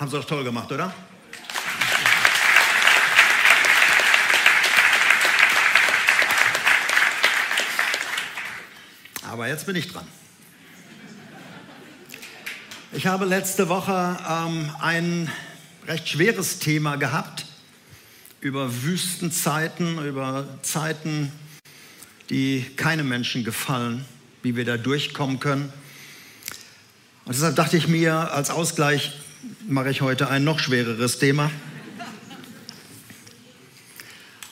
Haben sie doch toll gemacht, oder? Aber jetzt bin ich dran. Ich habe letzte Woche ähm, ein recht schweres Thema gehabt über Wüstenzeiten, über Zeiten, die keinem Menschen gefallen, wie wir da durchkommen können. Und deshalb dachte ich mir, als Ausgleich mache ich heute ein noch schwereres Thema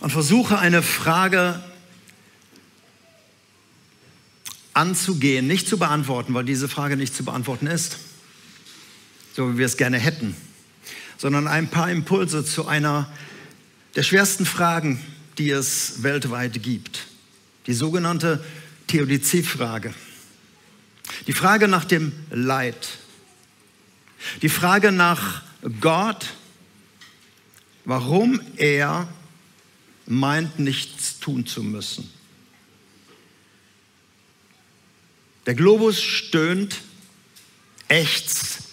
und versuche eine Frage anzugehen, nicht zu beantworten, weil diese Frage nicht zu beantworten ist, so wie wir es gerne hätten, sondern ein paar Impulse zu einer der schwersten Fragen, die es weltweit gibt. Die sogenannte Theodizee-Frage. Die Frage nach dem Leid. Die Frage nach Gott, warum er meint, nichts tun zu müssen. Der Globus stöhnt, ächzt,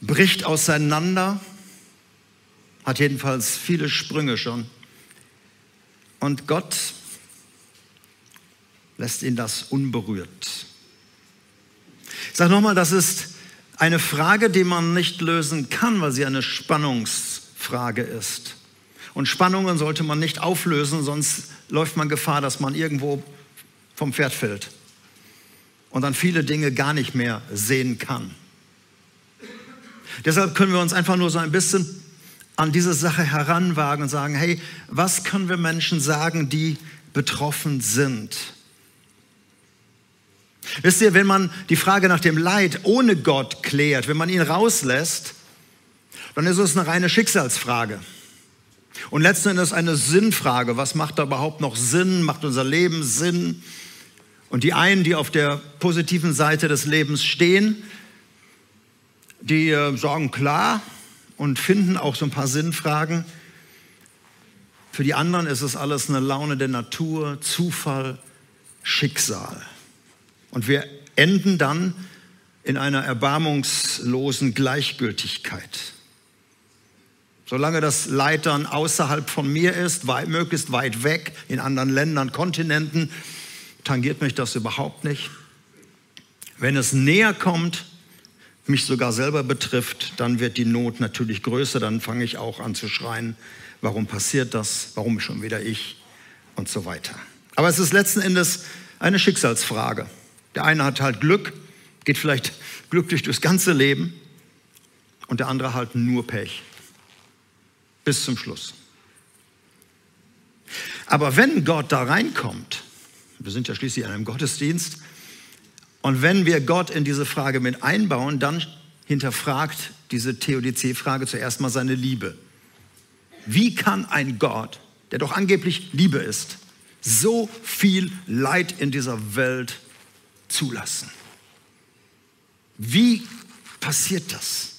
bricht auseinander, hat jedenfalls viele Sprünge schon. Und Gott lässt ihn das unberührt. Ich sage nochmal, das ist eine Frage, die man nicht lösen kann, weil sie eine Spannungsfrage ist. Und Spannungen sollte man nicht auflösen, sonst läuft man Gefahr, dass man irgendwo vom Pferd fällt und dann viele Dinge gar nicht mehr sehen kann. Deshalb können wir uns einfach nur so ein bisschen an diese Sache heranwagen und sagen, hey, was können wir Menschen sagen, die betroffen sind? Wisst ihr, wenn man die Frage nach dem Leid ohne Gott klärt, wenn man ihn rauslässt, dann ist es eine reine Schicksalsfrage. Und letzten Endes eine Sinnfrage. Was macht da überhaupt noch Sinn? Macht unser Leben Sinn? Und die einen, die auf der positiven Seite des Lebens stehen, die äh, sagen klar und finden auch so ein paar Sinnfragen. Für die anderen ist es alles eine Laune der Natur, Zufall, Schicksal. Und wir enden dann in einer erbarmungslosen Gleichgültigkeit. Solange das Leid dann außerhalb von mir ist, weit, möglichst weit weg, in anderen Ländern, Kontinenten, tangiert mich das überhaupt nicht. Wenn es näher kommt, mich sogar selber betrifft, dann wird die Not natürlich größer, dann fange ich auch an zu schreien, warum passiert das, warum schon wieder ich und so weiter. Aber es ist letzten Endes eine Schicksalsfrage. Der eine hat halt Glück, geht vielleicht glücklich durchs ganze Leben und der andere halt nur Pech. Bis zum Schluss. Aber wenn Gott da reinkommt, wir sind ja schließlich in einem Gottesdienst, und wenn wir Gott in diese Frage mit einbauen, dann hinterfragt diese Theodizee-Frage zuerst mal seine Liebe. Wie kann ein Gott, der doch angeblich Liebe ist, so viel Leid in dieser Welt zulassen. Wie passiert das?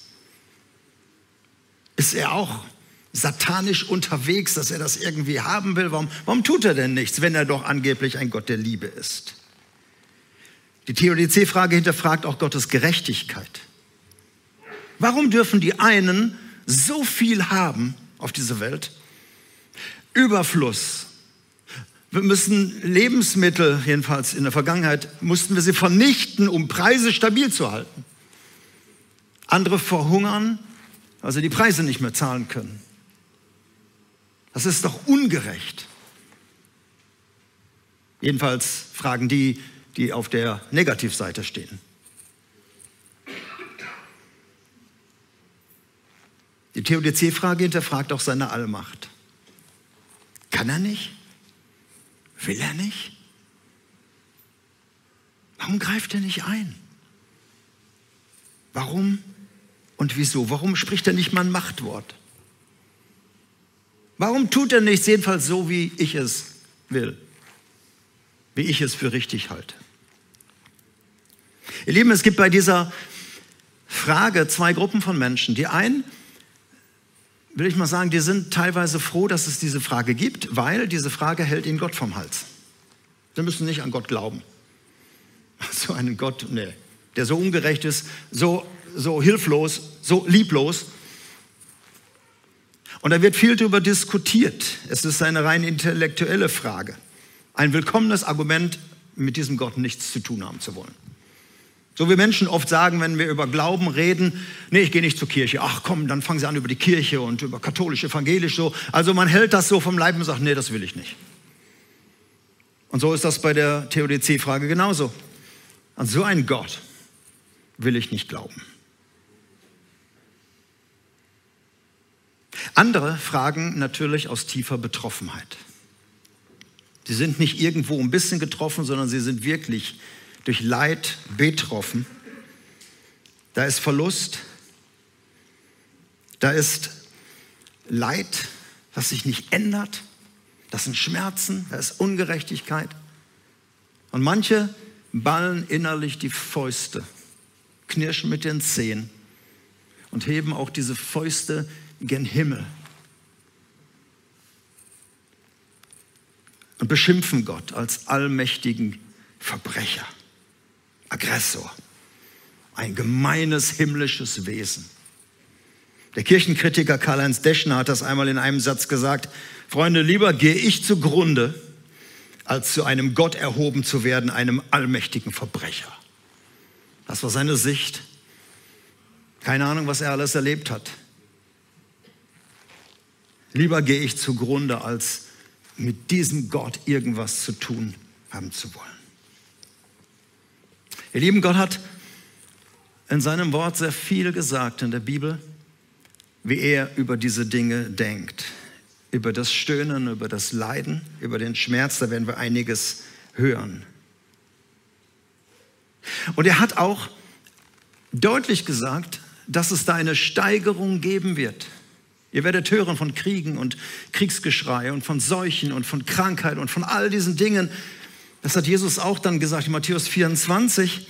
Ist er auch satanisch unterwegs, dass er das irgendwie haben will? Warum, warum tut er denn nichts, wenn er doch angeblich ein Gott der Liebe ist? Die Theodizee-Frage hinterfragt auch Gottes Gerechtigkeit. Warum dürfen die einen so viel haben auf dieser Welt? Überfluss, wir müssen Lebensmittel, jedenfalls in der Vergangenheit, mussten wir sie vernichten, um Preise stabil zu halten. Andere verhungern, weil sie die Preise nicht mehr zahlen können. Das ist doch ungerecht. Jedenfalls fragen die, die auf der Negativseite stehen. Die Theodizee-Frage hinterfragt auch seine Allmacht. Kann er nicht? Will er nicht? Warum greift er nicht ein? Warum und wieso? Warum spricht er nicht mal ein Machtwort? Warum tut er nichts jedenfalls so, wie ich es will? Wie ich es für richtig halte? Ihr Lieben, es gibt bei dieser Frage zwei Gruppen von Menschen. Die einen will ich mal sagen, die sind teilweise froh, dass es diese Frage gibt, weil diese Frage hält ihnen Gott vom Hals. Sie müssen nicht an Gott glauben. So einen Gott, nee, der so ungerecht ist, so so hilflos, so lieblos. Und da wird viel darüber diskutiert. Es ist eine rein intellektuelle Frage. Ein willkommenes Argument, mit diesem Gott nichts zu tun haben zu wollen. So wie Menschen oft sagen, wenn wir über Glauben reden, nee, ich gehe nicht zur Kirche. Ach komm, dann fangen sie an über die Kirche und über katholisch, evangelisch so. Also man hält das so vom Leib und sagt, nee, das will ich nicht. Und so ist das bei der Theodizee-Frage genauso. An so einen Gott will ich nicht glauben. Andere fragen natürlich aus tiefer Betroffenheit. Sie sind nicht irgendwo ein bisschen getroffen, sondern sie sind wirklich durch Leid betroffen. Da ist Verlust, da ist Leid, was sich nicht ändert, das sind Schmerzen, da ist Ungerechtigkeit. Und manche ballen innerlich die Fäuste, knirschen mit den Zehen und heben auch diese Fäuste gen Himmel und beschimpfen Gott als allmächtigen Verbrecher, Aggressor, ein gemeines himmlisches Wesen. Der Kirchenkritiker Karl-Heinz Deschner hat das einmal in einem Satz gesagt, Freunde, lieber gehe ich zugrunde, als zu einem Gott erhoben zu werden, einem allmächtigen Verbrecher. Das war seine Sicht. Keine Ahnung, was er alles erlebt hat. Lieber gehe ich zugrunde, als mit diesem Gott irgendwas zu tun haben zu wollen. Ihr Lieben, Gott hat in seinem Wort sehr viel gesagt in der Bibel, wie er über diese Dinge denkt. Über das Stöhnen, über das Leiden, über den Schmerz, da werden wir einiges hören. Und er hat auch deutlich gesagt, dass es da eine Steigerung geben wird. Ihr werdet hören von Kriegen und Kriegsgeschrei und von Seuchen und von Krankheit und von all diesen Dingen. Das hat Jesus auch dann gesagt in Matthäus 24.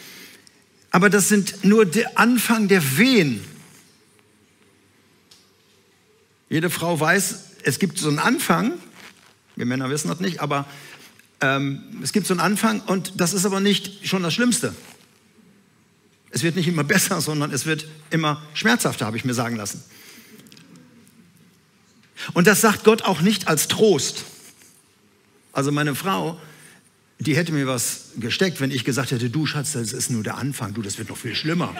Aber das sind nur der Anfang der Wehen. Jede Frau weiß, es gibt so einen Anfang. Wir Männer wissen das nicht, aber ähm, es gibt so einen Anfang und das ist aber nicht schon das Schlimmste. Es wird nicht immer besser, sondern es wird immer schmerzhafter, habe ich mir sagen lassen. Und das sagt Gott auch nicht als Trost. Also meine Frau, die hätte mir was gesteckt, wenn ich gesagt hätte, du Schatz, das ist nur der Anfang, du, das wird noch viel schlimmer.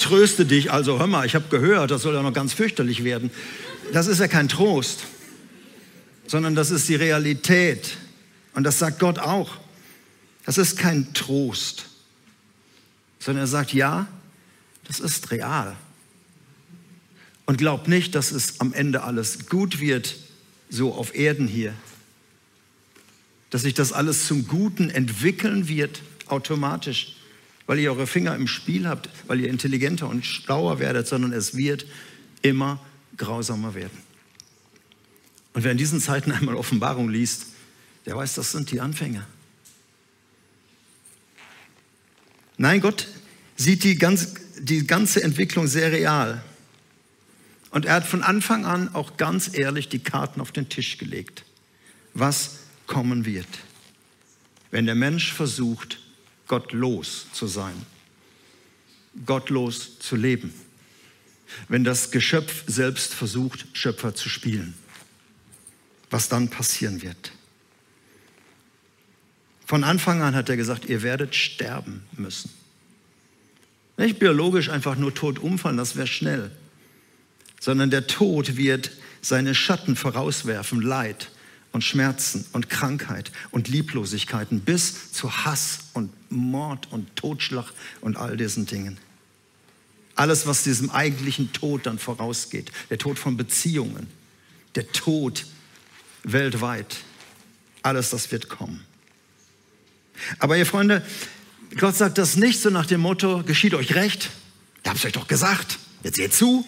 Tröste dich, also hör mal, ich habe gehört, das soll ja noch ganz fürchterlich werden. Das ist ja kein Trost, sondern das ist die Realität. Und das sagt Gott auch. Das ist kein Trost, sondern er sagt, ja, das ist real. Und glaub nicht, dass es am Ende alles gut wird, so auf Erden hier. Dass sich das alles zum Guten entwickeln wird, automatisch, weil ihr eure Finger im Spiel habt, weil ihr intelligenter und schlauer werdet, sondern es wird immer grausamer werden. Und wer in diesen Zeiten einmal Offenbarung liest, der weiß, das sind die Anfänge. Nein, Gott sieht die ganze, die ganze Entwicklung sehr real. Und er hat von Anfang an auch ganz ehrlich die Karten auf den Tisch gelegt, was kommen wird, wenn der Mensch versucht, gottlos zu sein, gottlos zu leben, wenn das Geschöpf selbst versucht, Schöpfer zu spielen, was dann passieren wird. Von Anfang an hat er gesagt, ihr werdet sterben müssen. Nicht biologisch einfach nur tot umfallen, das wäre schnell sondern der Tod wird seine Schatten vorauswerfen, Leid und Schmerzen und Krankheit und Lieblosigkeiten bis zu Hass und Mord und Totschlag und all diesen Dingen. Alles, was diesem eigentlichen Tod dann vorausgeht, der Tod von Beziehungen, der Tod weltweit, alles das wird kommen. Aber ihr Freunde, Gott sagt das nicht so nach dem Motto, geschieht euch recht, ich habe es euch doch gesagt, jetzt seht zu,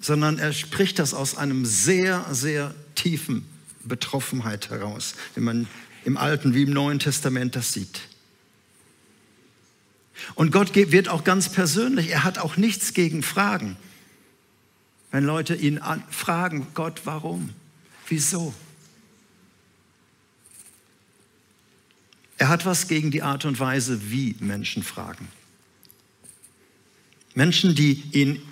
sondern er spricht das aus einem sehr, sehr tiefen Betroffenheit heraus, wenn man im Alten wie im Neuen Testament das sieht. Und Gott wird auch ganz persönlich, er hat auch nichts gegen Fragen. Wenn Leute ihn fragen, Gott, warum? Wieso? Er hat was gegen die Art und Weise, wie Menschen fragen. Menschen, die ihn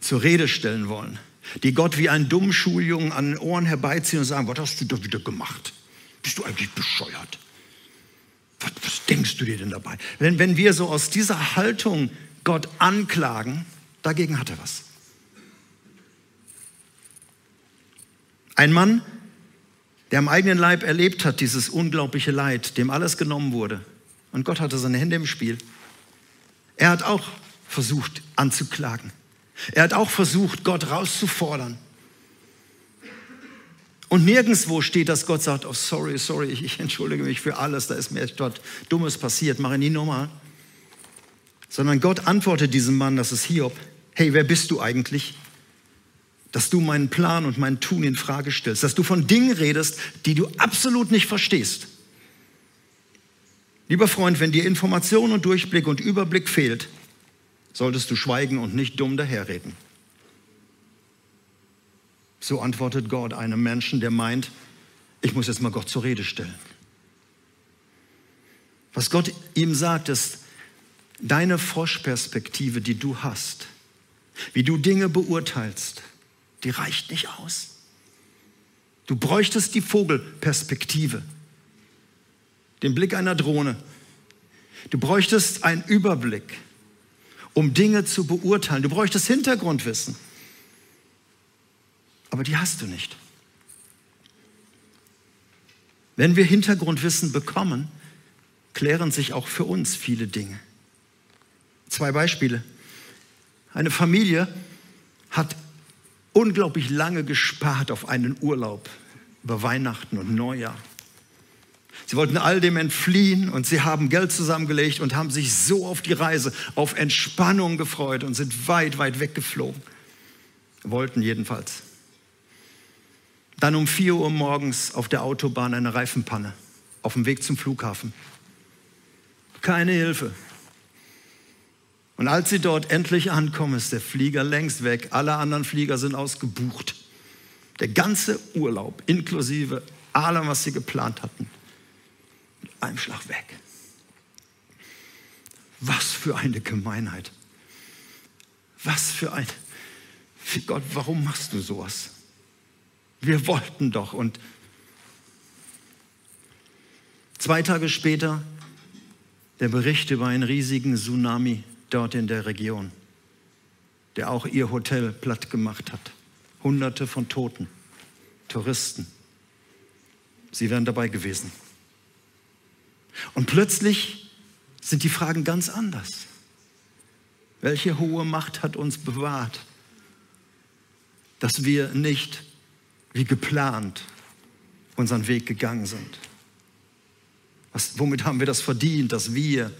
zur Rede stellen wollen, die Gott wie einen dummen Schuljungen an den Ohren herbeiziehen und sagen, was hast du da wieder gemacht? Bist du eigentlich bescheuert? Was, was denkst du dir denn dabei? Wenn, wenn wir so aus dieser Haltung Gott anklagen, dagegen hat er was. Ein Mann, der am eigenen Leib erlebt hat, dieses unglaubliche Leid, dem alles genommen wurde. Und Gott hatte seine Hände im Spiel. Er hat auch versucht anzuklagen. Er hat auch versucht, Gott rauszufordern. Und nirgendwo steht, dass Gott sagt, oh sorry, sorry, ich entschuldige mich für alles, da ist mir dort Dummes passiert, mache nie nochmal. Sondern Gott antwortet diesem Mann, das ist Hiob, hey, wer bist du eigentlich? Dass du meinen Plan und mein Tun in Frage stellst, dass du von Dingen redest, die du absolut nicht verstehst. Lieber Freund, wenn dir Information und Durchblick und Überblick fehlt, solltest du schweigen und nicht dumm daherreden. So antwortet Gott einem Menschen, der meint, ich muss jetzt mal Gott zur Rede stellen. Was Gott ihm sagt, ist, deine Froschperspektive, die du hast, wie du Dinge beurteilst, die reicht nicht aus. Du bräuchtest die Vogelperspektive, den Blick einer Drohne. Du bräuchtest einen Überblick um Dinge zu beurteilen. Du bräuchtest Hintergrundwissen. Aber die hast du nicht. Wenn wir Hintergrundwissen bekommen, klären sich auch für uns viele Dinge. Zwei Beispiele. Eine Familie hat unglaublich lange gespart auf einen Urlaub über Weihnachten und Neujahr. Sie wollten all dem entfliehen und sie haben Geld zusammengelegt und haben sich so auf die Reise, auf Entspannung gefreut und sind weit, weit weggeflogen. Wollten jedenfalls. Dann um 4 Uhr morgens auf der Autobahn eine Reifenpanne auf dem Weg zum Flughafen. Keine Hilfe. Und als sie dort endlich ankommen, ist der Flieger längst weg. Alle anderen Flieger sind ausgebucht. Der ganze Urlaub, inklusive allem, was sie geplant hatten, einem Schlag weg. Was für eine Gemeinheit. Was für ein... Gott, warum machst du sowas? Wir wollten doch. Und zwei Tage später der Bericht über einen riesigen Tsunami dort in der Region, der auch ihr Hotel platt gemacht hat. Hunderte von Toten, Touristen. Sie wären dabei gewesen. Und plötzlich sind die Fragen ganz anders. Welche hohe Macht hat uns bewahrt, dass wir nicht wie geplant unseren Weg gegangen sind? Was, womit haben wir das verdient, dass wir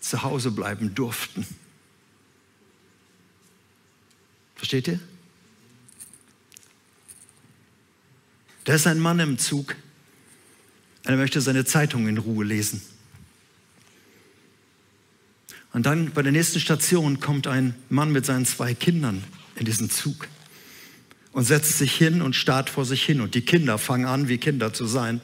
zu Hause bleiben durften? Versteht ihr? Da ist ein Mann im Zug, er möchte seine Zeitung in Ruhe lesen. Und dann bei der nächsten Station kommt ein Mann mit seinen zwei Kindern in diesen Zug und setzt sich hin und starrt vor sich hin. Und die Kinder fangen an, wie Kinder zu sein.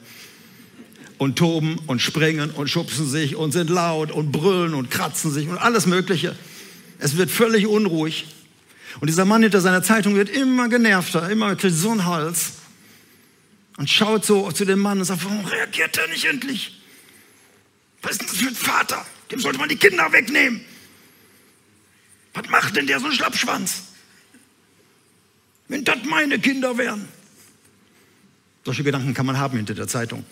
Und toben und springen und schubsen sich und sind laut und brüllen und kratzen sich und alles Mögliche. Es wird völlig unruhig. Und dieser Mann hinter seiner Zeitung wird immer genervter, immer kriegt so einen Hals und schaut so zu dem Mann und sagt, warum reagiert er nicht endlich? Was ist denn das für ein Vater? Dem sollte man die Kinder wegnehmen. Was macht denn der so ein Schlappschwanz? Wenn das meine Kinder wären. Solche Gedanken kann man haben hinter der Zeitung.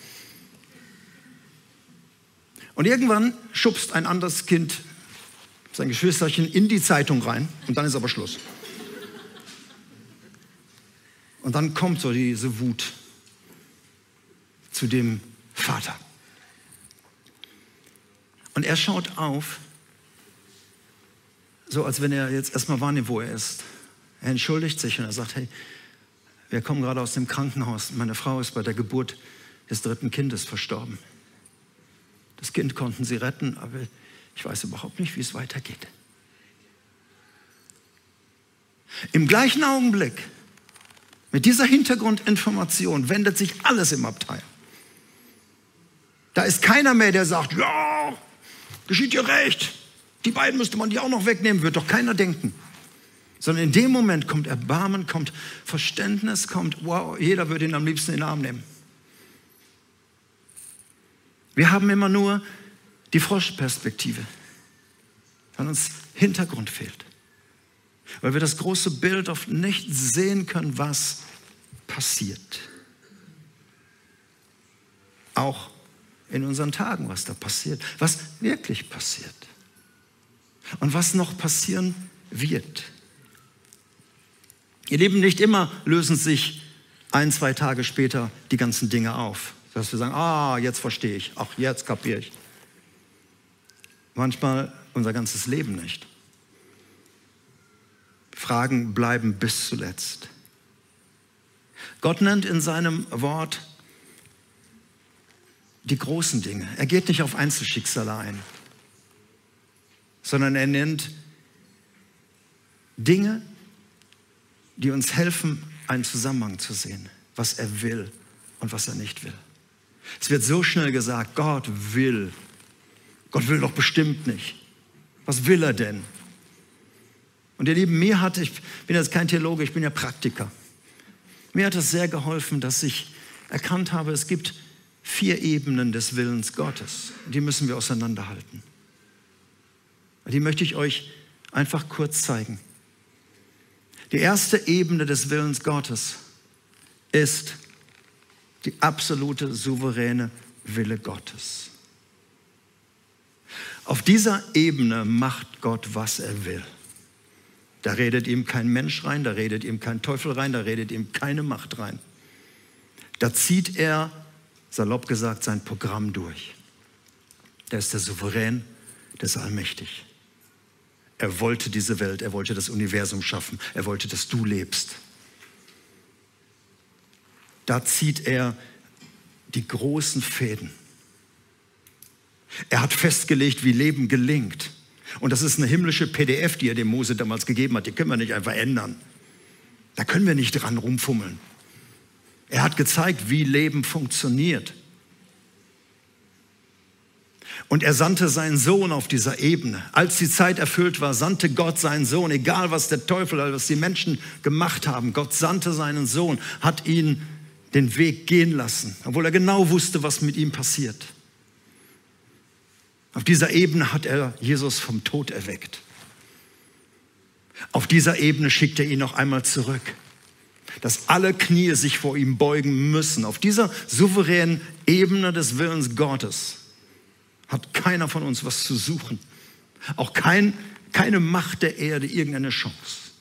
Und irgendwann schubst ein anderes Kind sein Geschwisterchen in die Zeitung rein und dann ist aber Schluss. Und dann kommt so diese Wut zu dem Vater. Und er schaut auf, so als wenn er jetzt erstmal wahrnimmt, wo er ist. Er entschuldigt sich und er sagt, hey, wir kommen gerade aus dem Krankenhaus. Meine Frau ist bei der Geburt des dritten Kindes verstorben. Das Kind konnten sie retten, aber ich weiß überhaupt nicht, wie es weitergeht. Im gleichen Augenblick, mit dieser Hintergrundinformation, wendet sich alles im Abteil. Da ist keiner mehr, der sagt, ja, geschieht dir recht. Die beiden müsste man die auch noch wegnehmen, wird doch keiner denken. Sondern in dem Moment kommt Erbarmen, kommt Verständnis, kommt, wow, jeder würde ihn am liebsten in den Arm nehmen. Wir haben immer nur die Froschperspektive, weil uns Hintergrund fehlt. Weil wir das große Bild oft nicht sehen können, was passiert. Auch in unseren Tagen, was da passiert, was wirklich passiert und was noch passieren wird. Ihr Leben, nicht immer lösen sich ein, zwei Tage später die ganzen Dinge auf. Dass wir sagen, ah, jetzt verstehe ich, ach, jetzt kapiere ich. Manchmal unser ganzes Leben nicht. Fragen bleiben bis zuletzt. Gott nennt in seinem Wort die großen Dinge. Er geht nicht auf Einzelschicksale ein, sondern er nennt Dinge, die uns helfen, einen Zusammenhang zu sehen, was er will und was er nicht will. Es wird so schnell gesagt, Gott will. Gott will doch bestimmt nicht. Was will er denn? Und ihr Lieben, mir hat, ich bin jetzt kein Theologe, ich bin ja Praktiker. Mir hat es sehr geholfen, dass ich erkannt habe, es gibt vier Ebenen des Willens Gottes. Die müssen wir auseinanderhalten. Die möchte ich euch einfach kurz zeigen. Die erste Ebene des Willens Gottes ist die absolute souveräne Wille Gottes. Auf dieser Ebene macht Gott, was er will. Da redet ihm kein Mensch rein, da redet ihm kein Teufel rein, da redet ihm keine Macht rein. Da zieht er, salopp gesagt, sein Programm durch. Der ist der Souverän, der ist allmächtig. Er wollte diese Welt, er wollte das Universum schaffen, er wollte, dass du lebst. Da zieht er die großen Fäden. Er hat festgelegt, wie Leben gelingt. Und das ist eine himmlische PDF, die er dem Mose damals gegeben hat. Die können wir nicht einfach ändern. Da können wir nicht dran rumfummeln. Er hat gezeigt, wie Leben funktioniert. Und er sandte seinen Sohn auf dieser Ebene. Als die Zeit erfüllt war, sandte Gott seinen Sohn, egal was der Teufel oder was die Menschen gemacht haben. Gott sandte seinen Sohn, hat ihn den Weg gehen lassen, obwohl er genau wusste, was mit ihm passiert. Auf dieser Ebene hat er Jesus vom Tod erweckt. Auf dieser Ebene schickt er ihn noch einmal zurück, dass alle Knie sich vor ihm beugen müssen. Auf dieser souveränen Ebene des Willens Gottes hat keiner von uns was zu suchen. Auch kein, keine Macht der Erde irgendeine Chance.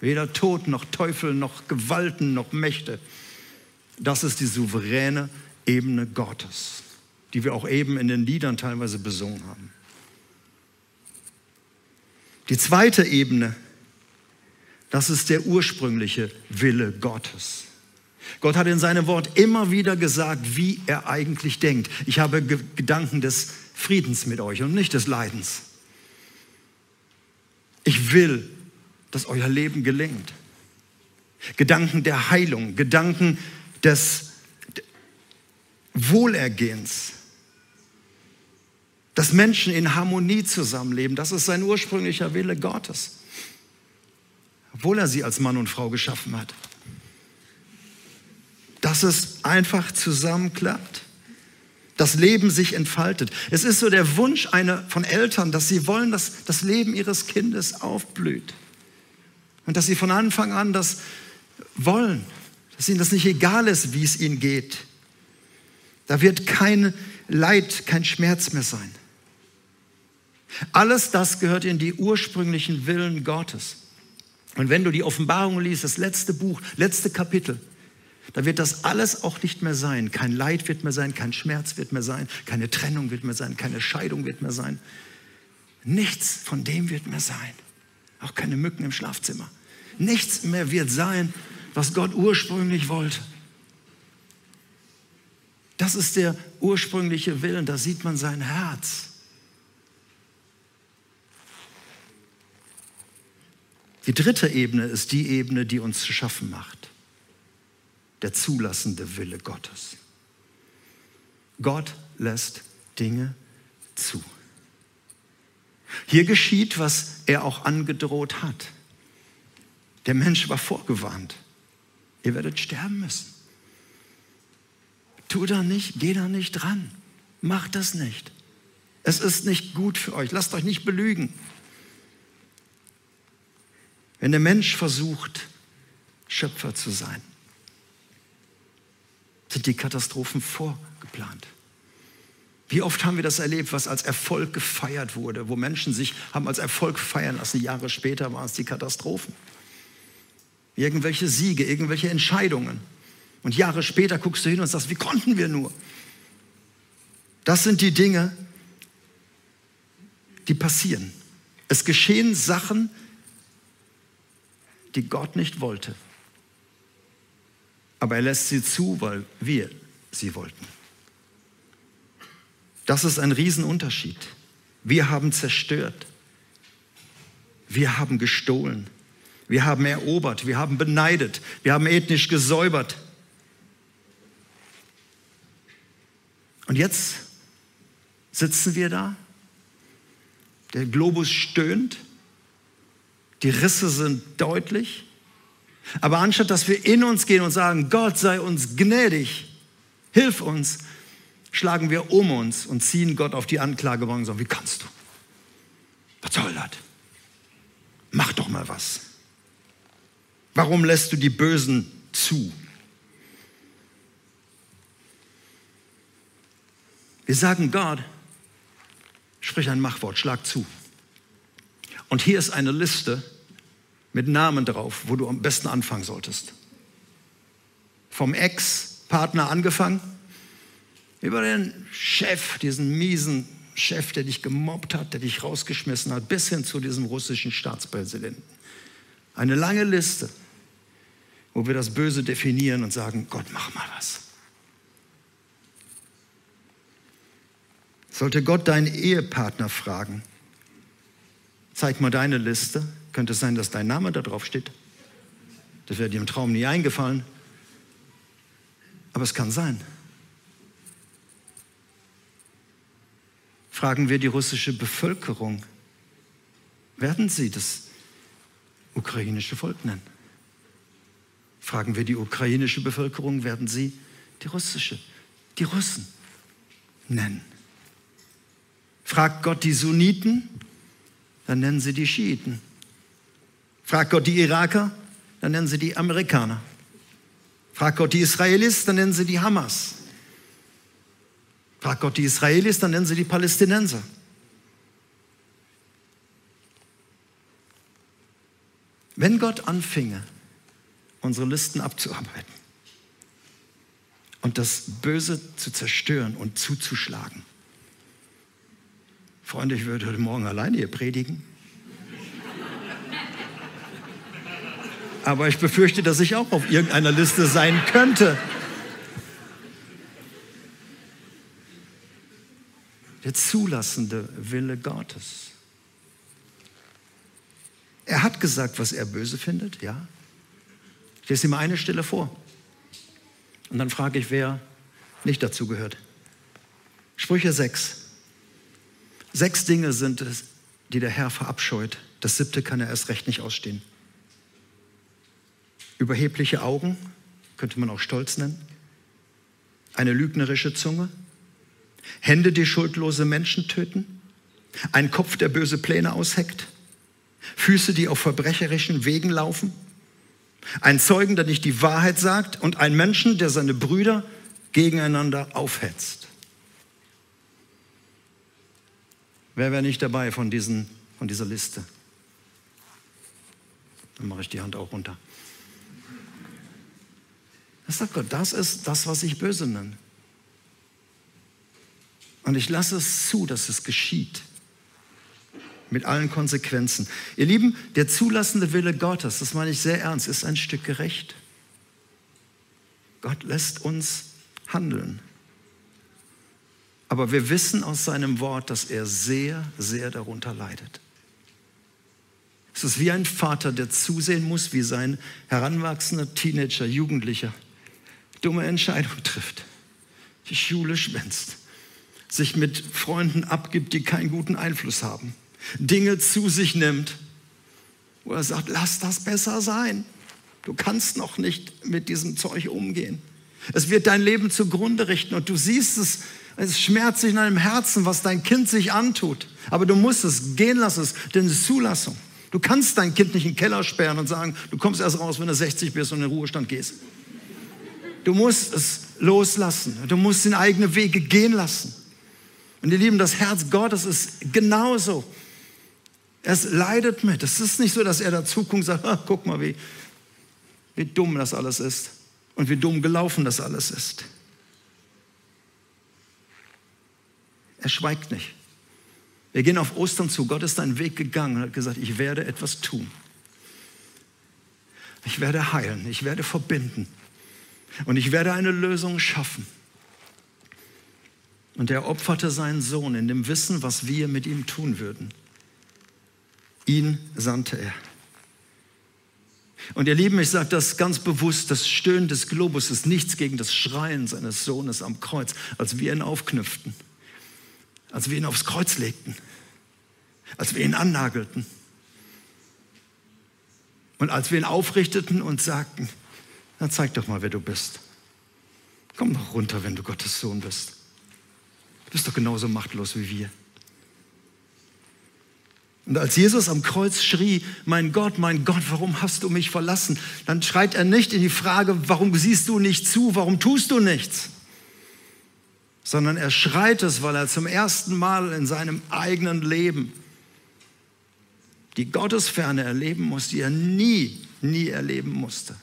Weder Tod noch Teufel noch Gewalten noch Mächte. Das ist die souveräne Ebene Gottes die wir auch eben in den Liedern teilweise besungen haben. Die zweite Ebene, das ist der ursprüngliche Wille Gottes. Gott hat in seinem Wort immer wieder gesagt, wie er eigentlich denkt. Ich habe Gedanken des Friedens mit euch und nicht des Leidens. Ich will, dass euer Leben gelingt. Gedanken der Heilung, Gedanken des Wohlergehens dass Menschen in Harmonie zusammenleben. Das ist sein ursprünglicher Wille Gottes, obwohl er sie als Mann und Frau geschaffen hat. Dass es einfach zusammenklappt, das Leben sich entfaltet. Es ist so der Wunsch einer von Eltern, dass sie wollen, dass das Leben ihres Kindes aufblüht und dass sie von Anfang an das wollen, dass ihnen das nicht egal ist, wie es ihnen geht. Da wird kein Leid, kein Schmerz mehr sein. Alles das gehört in die ursprünglichen Willen Gottes. Und wenn du die Offenbarung liest, das letzte Buch, letzte Kapitel, da wird das alles auch nicht mehr sein. Kein Leid wird mehr sein, kein Schmerz wird mehr sein, keine Trennung wird mehr sein, keine Scheidung wird mehr sein. Nichts von dem wird mehr sein. Auch keine Mücken im Schlafzimmer. Nichts mehr wird sein, was Gott ursprünglich wollte. Das ist der ursprüngliche Willen, da sieht man sein Herz. Die dritte Ebene ist die Ebene, die uns zu schaffen macht. Der zulassende Wille Gottes. Gott lässt Dinge zu. Hier geschieht, was er auch angedroht hat. Der Mensch war vorgewarnt. Ihr werdet sterben müssen. Tu da nicht, geh da nicht dran. Mach das nicht. Es ist nicht gut für euch. Lasst euch nicht belügen. Wenn der Mensch versucht, Schöpfer zu sein, sind die Katastrophen vorgeplant. Wie oft haben wir das erlebt, was als Erfolg gefeiert wurde, wo Menschen sich haben als Erfolg feiern lassen. Jahre später waren es die Katastrophen. Irgendwelche Siege, irgendwelche Entscheidungen. Und Jahre später guckst du hin und sagst, wie konnten wir nur? Das sind die Dinge, die passieren. Es geschehen Sachen, die Gott nicht wollte. Aber er lässt sie zu, weil wir sie wollten. Das ist ein Riesenunterschied. Wir haben zerstört. Wir haben gestohlen. Wir haben erobert. Wir haben beneidet. Wir haben ethnisch gesäubert. Und jetzt sitzen wir da. Der Globus stöhnt. Die Risse sind deutlich. Aber anstatt dass wir in uns gehen und sagen, Gott sei uns gnädig, hilf uns, schlagen wir um uns und ziehen Gott auf die Anklagebank und sagen, wie kannst du? Was soll das? Mach doch mal was. Warum lässt du die Bösen zu? Wir sagen Gott, sprich ein Machwort, schlag zu. Und hier ist eine Liste mit Namen drauf, wo du am besten anfangen solltest. Vom Ex-Partner angefangen, über den Chef, diesen miesen Chef, der dich gemobbt hat, der dich rausgeschmissen hat, bis hin zu diesem russischen Staatspräsidenten. Eine lange Liste, wo wir das Böse definieren und sagen, Gott, mach mal was. Sollte Gott deinen Ehepartner fragen, zeig mal deine Liste, könnte es sein, dass dein Name da drauf steht. Das wäre dir im Traum nie eingefallen. Aber es kann sein. Fragen wir die russische Bevölkerung, werden sie das ukrainische Volk nennen? Fragen wir die ukrainische Bevölkerung, werden sie die russische, die Russen nennen? Fragt Gott die Sunniten, dann nennen sie die Schiiten. Fragt Gott die Iraker, dann nennen sie die Amerikaner. Fragt Gott die Israelis, dann nennen sie die Hamas. Fragt Gott die Israelis, dann nennen sie die Palästinenser. Wenn Gott anfinge, unsere Listen abzuarbeiten und das Böse zu zerstören und zuzuschlagen, Freunde, ich würde heute Morgen alleine hier predigen. Aber ich befürchte, dass ich auch auf irgendeiner Liste sein könnte. Der zulassende Wille Gottes. Er hat gesagt, was er böse findet, ja. Ich lese ihm eine Stelle vor. Und dann frage ich, wer nicht dazu gehört. Sprüche 6. Sechs Dinge sind es, die der Herr verabscheut. Das siebte kann er erst recht nicht ausstehen. Überhebliche Augen, könnte man auch Stolz nennen. Eine lügnerische Zunge. Hände, die schuldlose Menschen töten. Ein Kopf, der böse Pläne ausheckt. Füße, die auf verbrecherischen Wegen laufen. Ein Zeugen, der nicht die Wahrheit sagt. Und ein Menschen, der seine Brüder gegeneinander aufhetzt. Wer wäre nicht dabei von, diesen, von dieser Liste? Dann mache ich die Hand auch runter. Das sagt Gott, das ist das, was ich böse nenne. Und ich lasse es zu, dass es geschieht. Mit allen Konsequenzen. Ihr Lieben, der zulassende Wille Gottes, das meine ich sehr ernst, ist ein Stück gerecht. Gott lässt uns handeln. Aber wir wissen aus seinem Wort, dass er sehr, sehr darunter leidet. Es ist wie ein Vater, der zusehen muss, wie sein heranwachsender Teenager, Jugendlicher dumme Entscheidungen trifft, die Schule schwänzt, sich mit Freunden abgibt, die keinen guten Einfluss haben, Dinge zu sich nimmt, wo er sagt, lass das besser sein. Du kannst noch nicht mit diesem Zeug umgehen. Es wird dein Leben zugrunde richten und du siehst es, es schmerzt sich in deinem Herzen, was dein Kind sich antut. Aber du musst es gehen lassen, denn es ist Zulassung. Du kannst dein Kind nicht in den Keller sperren und sagen, du kommst erst raus, wenn du 60 bist und in den Ruhestand gehst. Du musst es loslassen. Du musst den eigenen Wege gehen lassen. Und ihr Lieben, das Herz Gottes ist genauso. Es leidet mit. Es ist nicht so, dass er dazu guckt und sagt, ah, guck mal, wie, wie dumm das alles ist und wie dumm gelaufen das alles ist. Er schweigt nicht. Wir gehen auf Ostern zu. Gott ist einen Weg gegangen und hat gesagt, ich werde etwas tun. Ich werde heilen, ich werde verbinden und ich werde eine Lösung schaffen. Und er opferte seinen Sohn in dem Wissen, was wir mit ihm tun würden. Ihn sandte er. Und ihr Lieben, ich sage das ganz bewusst, das Stöhnen des Globus ist nichts gegen das Schreien seines Sohnes am Kreuz, als wir ihn aufknüpften als wir ihn aufs Kreuz legten, als wir ihn annagelten und als wir ihn aufrichteten und sagten, na zeig doch mal, wer du bist. Komm doch runter, wenn du Gottes Sohn bist. Du bist doch genauso machtlos wie wir. Und als Jesus am Kreuz schrie, mein Gott, mein Gott, warum hast du mich verlassen? Dann schreit er nicht in die Frage, warum siehst du nicht zu, warum tust du nichts? Sondern er schreit es, weil er zum ersten Mal in seinem eigenen Leben die Gottesferne erleben muss, die er nie, nie erleben musste.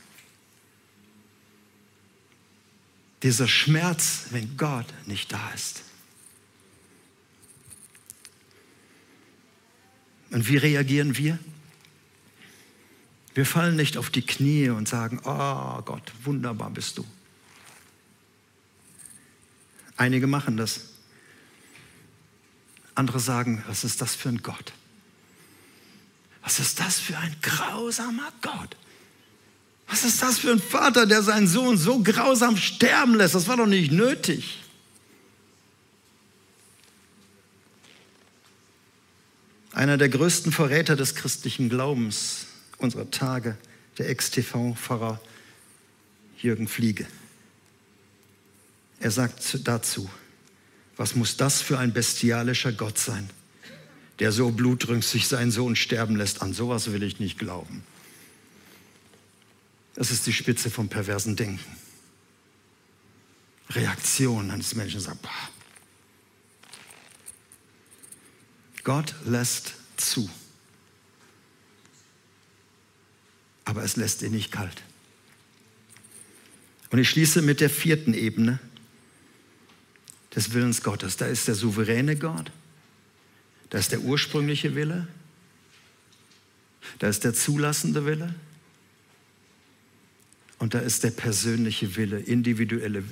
Dieser Schmerz, wenn Gott nicht da ist. Und wie reagieren wir? Wir fallen nicht auf die Knie und sagen, oh Gott, wunderbar bist du. Einige machen das. Andere sagen, was ist das für ein Gott? Was ist das für ein grausamer Gott? Was ist das für ein Vater, der seinen Sohn so grausam sterben lässt? Das war doch nicht nötig. Einer der größten Verräter des christlichen Glaubens unserer Tage, der Ex-TV-Pfarrer Jürgen Fliege. Er sagt dazu, was muss das für ein bestialischer Gott sein, der so blutrünstig seinen Sohn sterben lässt? An sowas will ich nicht glauben. Das ist die Spitze vom perversen Denken. Reaktion eines Menschen sagt, boah. Gott lässt zu, aber es lässt ihn nicht kalt. Und ich schließe mit der vierten Ebene, des Willens Gottes. Da ist der souveräne Gott, da ist der ursprüngliche Wille, da ist der zulassende Wille und da ist der persönliche Wille, individuelle,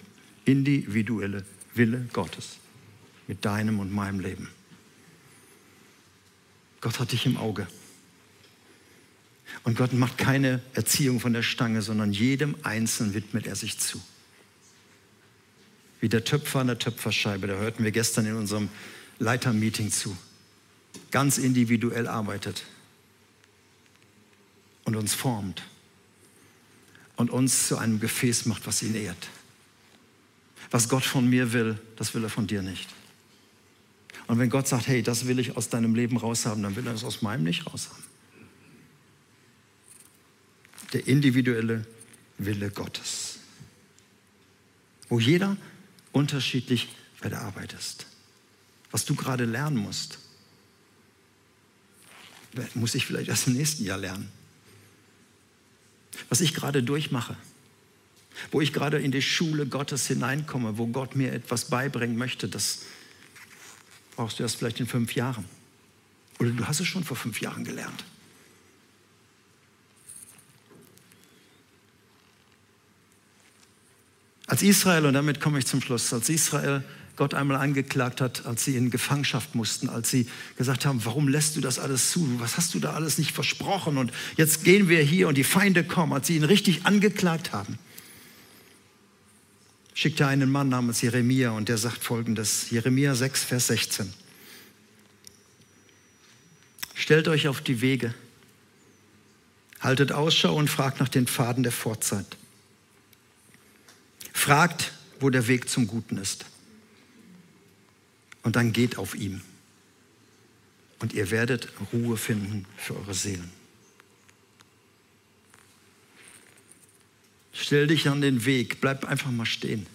individuelle Wille Gottes mit deinem und meinem Leben. Gott hat dich im Auge. Und Gott macht keine Erziehung von der Stange, sondern jedem Einzelnen widmet er sich zu wie der Töpfer an der Töpferscheibe. Da hörten wir gestern in unserem Leitermeeting zu. Ganz individuell arbeitet und uns formt und uns zu einem Gefäß macht, was ihn ehrt. Was Gott von mir will, das will er von dir nicht. Und wenn Gott sagt, hey, das will ich aus deinem Leben raushaben, dann will er es aus meinem nicht raushaben. Der individuelle Wille Gottes. Wo jeder unterschiedlich arbeitest. Was du gerade lernen musst, muss ich vielleicht erst im nächsten Jahr lernen. Was ich gerade durchmache, wo ich gerade in die Schule Gottes hineinkomme, wo Gott mir etwas beibringen möchte, das brauchst du erst vielleicht in fünf Jahren. Oder du hast es schon vor fünf Jahren gelernt. Als Israel, und damit komme ich zum Schluss, als Israel Gott einmal angeklagt hat, als sie in Gefangenschaft mussten, als sie gesagt haben, warum lässt du das alles zu? Was hast du da alles nicht versprochen? Und jetzt gehen wir hier und die Feinde kommen, als sie ihn richtig angeklagt haben. Schickt er einen Mann namens Jeremia und der sagt folgendes, Jeremia 6, Vers 16. Stellt euch auf die Wege. Haltet Ausschau und fragt nach den Pfaden der Vorzeit. Fragt, wo der Weg zum Guten ist. Und dann geht auf ihm. Und ihr werdet Ruhe finden für eure Seelen. Stell dich an den Weg, bleib einfach mal stehen.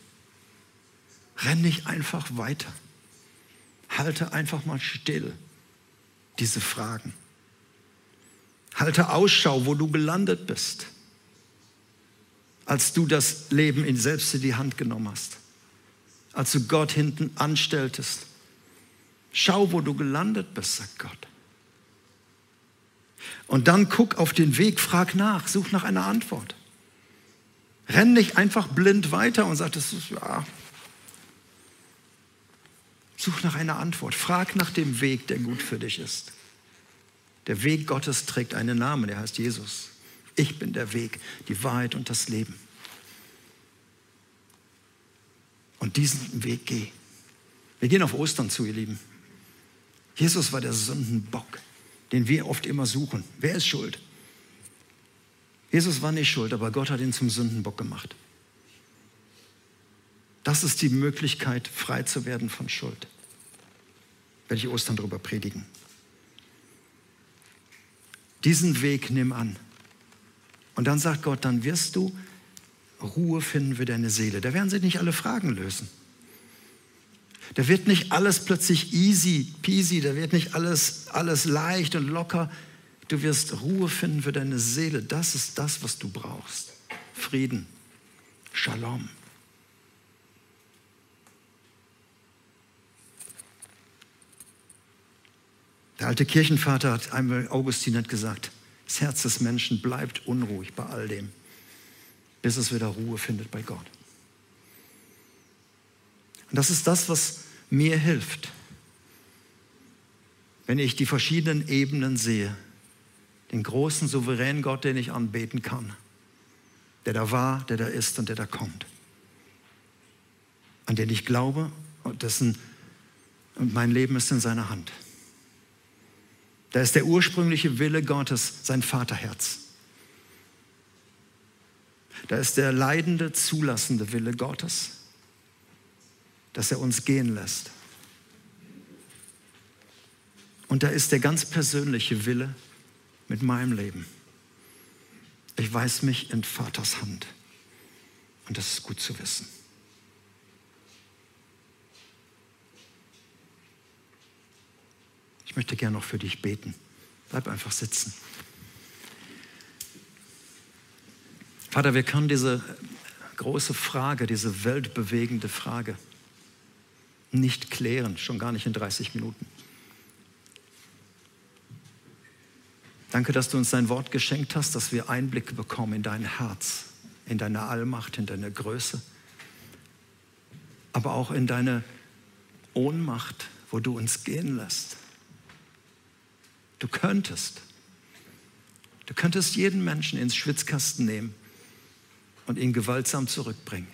Renn nicht einfach weiter. Halte einfach mal still diese Fragen. Halte Ausschau, wo du gelandet bist, als du das Leben in selbst in die Hand genommen hast, als du Gott hinten anstelltest. Schau, wo du gelandet bist, sagt Gott. Und dann guck auf den Weg, frag nach, such nach einer Antwort. Renn nicht einfach blind weiter und sag, das ist, ja. Such nach einer Antwort. Frag nach dem Weg, der gut für dich ist. Der Weg Gottes trägt einen Namen, der heißt Jesus. Ich bin der Weg, die Wahrheit und das Leben. Und diesen Weg geh. Wir gehen auf Ostern zu, ihr Lieben. Jesus war der Sündenbock, den wir oft immer suchen. Wer ist schuld? Jesus war nicht schuld, aber Gott hat ihn zum Sündenbock gemacht. Das ist die Möglichkeit, frei zu werden von Schuld. Werde ich Ostern darüber predigen. Diesen Weg nimm an. Und dann sagt Gott, dann wirst du Ruhe finden für deine Seele. Da werden sie nicht alle Fragen lösen. Da wird nicht alles plötzlich easy peasy, da wird nicht alles, alles leicht und locker. Du wirst Ruhe finden für deine Seele. Das ist das, was du brauchst. Frieden. Shalom. Der alte Kirchenvater hat einmal, Augustin hat gesagt, das Herz des Menschen bleibt unruhig bei all dem, bis es wieder Ruhe findet bei Gott. Und das ist das, was mir hilft, wenn ich die verschiedenen Ebenen sehe, den großen, souveränen Gott, den ich anbeten kann, der da war, der da ist und der da kommt, an den ich glaube und dessen und mein Leben ist in seiner Hand. Da ist der ursprüngliche Wille Gottes, sein Vaterherz. Da ist der leidende, zulassende Wille Gottes, dass er uns gehen lässt. Und da ist der ganz persönliche Wille mit meinem Leben. Ich weiß mich in Vaters Hand. Und das ist gut zu wissen. Möchte gerne noch für dich beten. Bleib einfach sitzen. Vater, wir können diese große Frage, diese weltbewegende Frage nicht klären, schon gar nicht in 30 Minuten. Danke, dass du uns dein Wort geschenkt hast, dass wir Einblicke bekommen in dein Herz, in deine Allmacht, in deine Größe, aber auch in deine Ohnmacht, wo du uns gehen lässt. Du könntest. Du könntest jeden Menschen ins Schwitzkasten nehmen und ihn gewaltsam zurückbringen.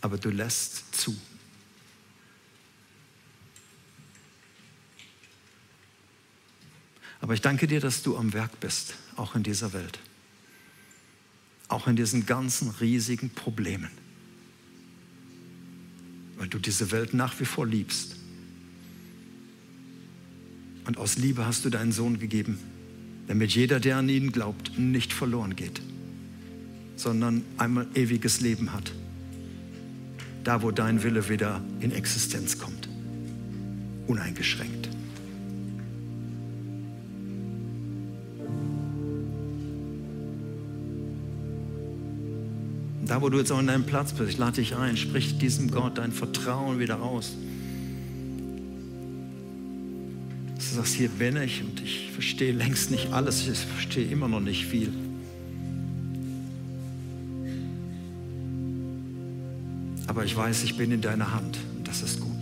Aber du lässt zu. Aber ich danke dir, dass du am Werk bist, auch in dieser Welt. Auch in diesen ganzen riesigen Problemen. Weil du diese Welt nach wie vor liebst und aus Liebe hast du deinen Sohn gegeben, damit jeder, der an ihn glaubt, nicht verloren geht, sondern einmal ewiges Leben hat. Da, wo dein Wille wieder in Existenz kommt. Uneingeschränkt. Da, wo du jetzt auch in deinem Platz bist, ich lade dich ein, sprich diesem Gott dein Vertrauen wieder aus. Sagst, hier bin ich und ich verstehe längst nicht alles, ich verstehe immer noch nicht viel. Aber ich weiß, ich bin in deiner Hand und das ist gut.